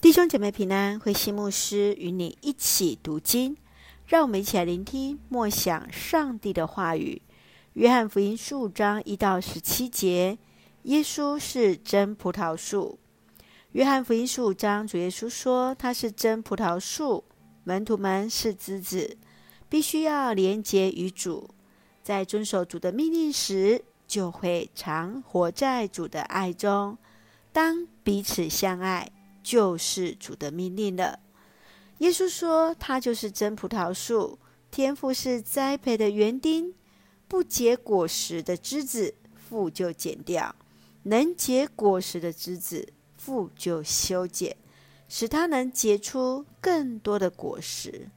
弟兄姐妹平安，慧馨牧师与你一起读经，让我们一起来聆听默想上帝的话语。约翰福音十五章一到十七节，耶稣是真葡萄树。约翰福音十五章，主耶稣说他是真葡萄树，门徒们是枝子，必须要连结于主，在遵守主的命令时，就会常活在主的爱中。当彼此相爱。就是主的命令了。耶稣说：“他就是真葡萄树，天父是栽培的园丁，不结果实的枝子，父就剪掉；能结果实的枝子，父就修剪，使它能结出更多的果实。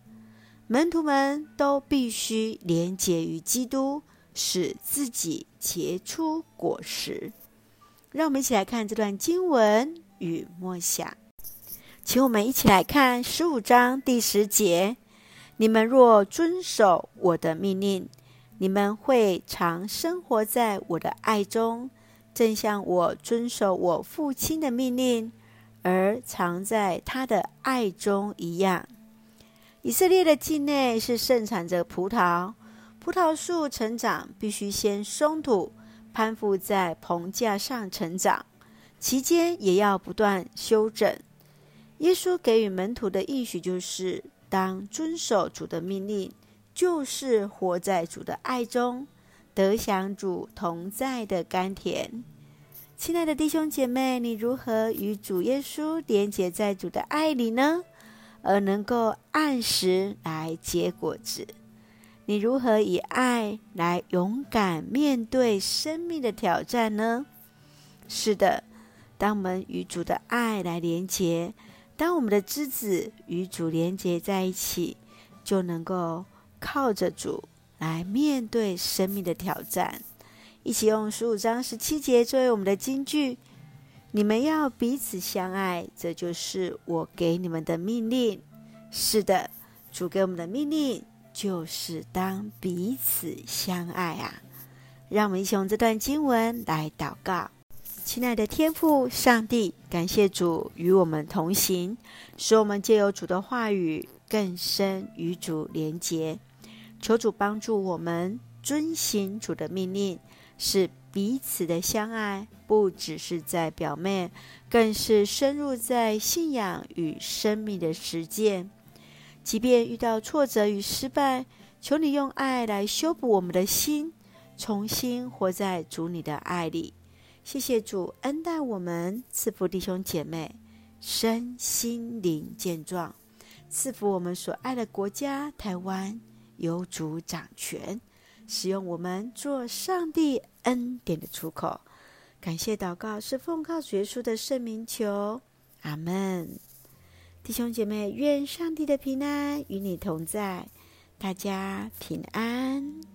门徒们都必须连结于基督，使自己结出果实。”让我们一起来看这段经文。与默想，请我们一起来看十五章第十节：“你们若遵守我的命令，你们会常生活在我的爱中，正像我遵守我父亲的命令，而常在他的爱中一样。”以色列的境内是盛产着葡萄，葡萄树成长必须先松土，攀附在棚架上成长。期间也要不断修整。耶稣给予门徒的应许就是：当遵守主的命令，就是活在主的爱中，得享主同在的甘甜。亲爱的弟兄姐妹，你如何与主耶稣连结在主的爱里呢？而能够按时来结果子？你如何以爱来勇敢面对生命的挑战呢？是的。当我们与主的爱来连结，当我们的枝子与主连接在一起，就能够靠着主来面对生命的挑战。一起用十五章十七节作为我们的金句：你们要彼此相爱，这就是我给你们的命令。是的，主给我们的命令就是当彼此相爱啊！让我们一起用这段经文来祷告。亲爱的天父上帝，感谢主与我们同行，使我们借由主的话语更深与主连结。求主帮助我们遵行主的命令，使彼此的相爱不只是在表面，更是深入在信仰与生命的实践。即便遇到挫折与失败，求你用爱来修补我们的心，重新活在主你的爱里。谢谢主恩待我们，赐福弟兄姐妹身心灵健壮，赐福我们所爱的国家台湾有主掌权，使用我们做上帝恩典的出口。感谢祷告是奉靠主耶稣的圣名求，阿门。弟兄姐妹，愿上帝的平安与你同在，大家平安。